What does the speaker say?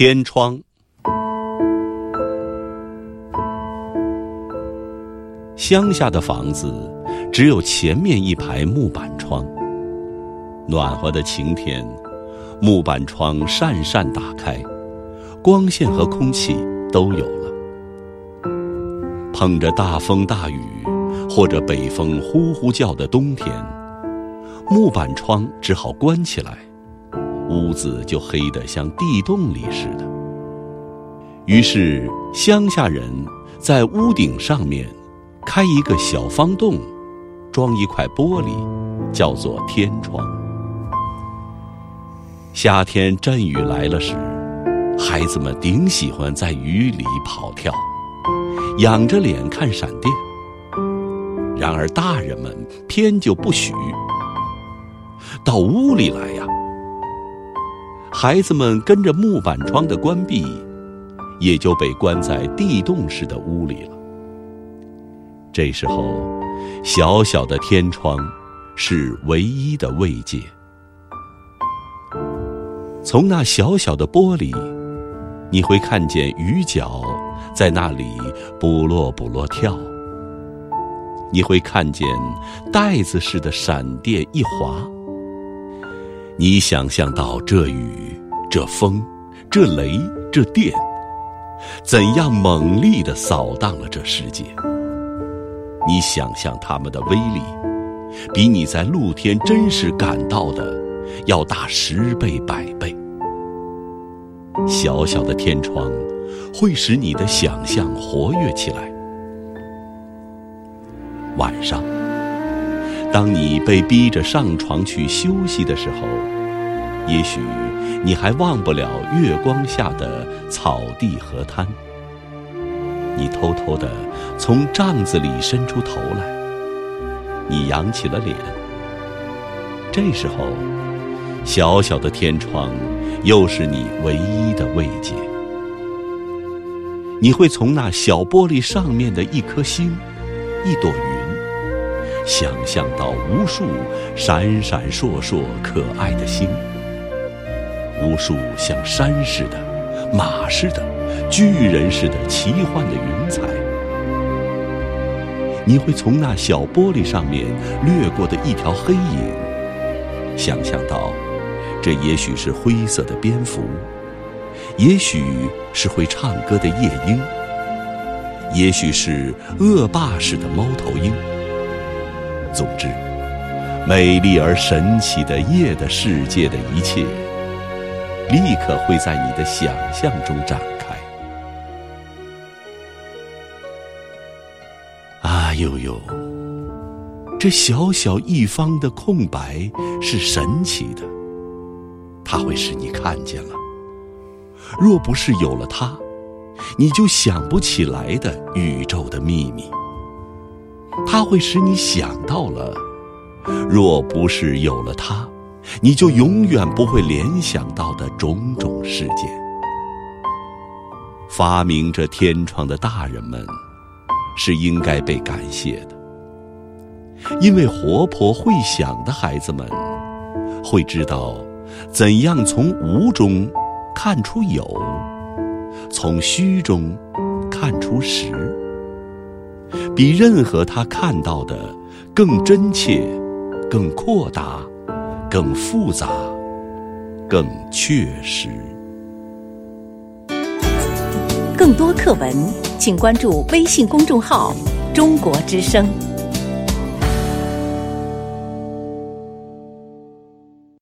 天窗。乡下的房子只有前面一排木板窗。暖和的晴天，木板窗扇扇打开，光线和空气都有了。碰着大风大雨，或者北风呼呼叫的冬天，木板窗只好关起来，屋子就黑得像地洞里似的。于是乡下人在屋顶上面开一个小方洞，装一块玻璃，叫做天窗。夏天阵雨来了时，孩子们顶喜欢在雨里跑跳。仰着脸看闪电，然而大人们偏就不许。到屋里来！孩子们跟着木板窗的关闭，也就被关在地洞似的屋里了。这时候，小小的天窗是唯一的慰藉。从那小小的玻璃，你会看见雨脚。在那里，卜落卜落跳，你会看见袋子似的闪电一划。你想象到这雨、这风、这雷、这电，怎样猛烈地扫荡了这世界？你想象它们的威力，比你在露天真实感到的要大十倍百倍。小小的天窗。会使你的想象活跃起来。晚上，当你被逼着上床去休息的时候，也许你还忘不了月光下的草地河滩。你偷偷的从帐子里伸出头来，你扬起了脸。这时候，小小的天窗又是你唯一的慰藉。你会从那小玻璃上面的一颗星、一朵云，想象到无数闪闪烁烁可爱的星，无数像山似的、马似的、巨人似的奇幻的云彩。你会从那小玻璃上面掠过的一条黑影，想象到，这也许是灰色的蝙蝠。也许是会唱歌的夜莺，也许是恶霸似的猫头鹰。总之，美丽而神奇的夜的世界的一切，立刻会在你的想象中展开。啊呦呦，这小小一方的空白是神奇的，它会使你看见了。若不是有了它，你就想不起来的宇宙的秘密。它会使你想到了；若不是有了它，你就永远不会联想到的种种事件。发明这天窗的大人们，是应该被感谢的，因为活泼会想的孩子们，会知道怎样从无中。看出有，从虚中看出实，比任何他看到的更真切、更扩大、更复杂、更确实。更多课文，请关注微信公众号“中国之声”。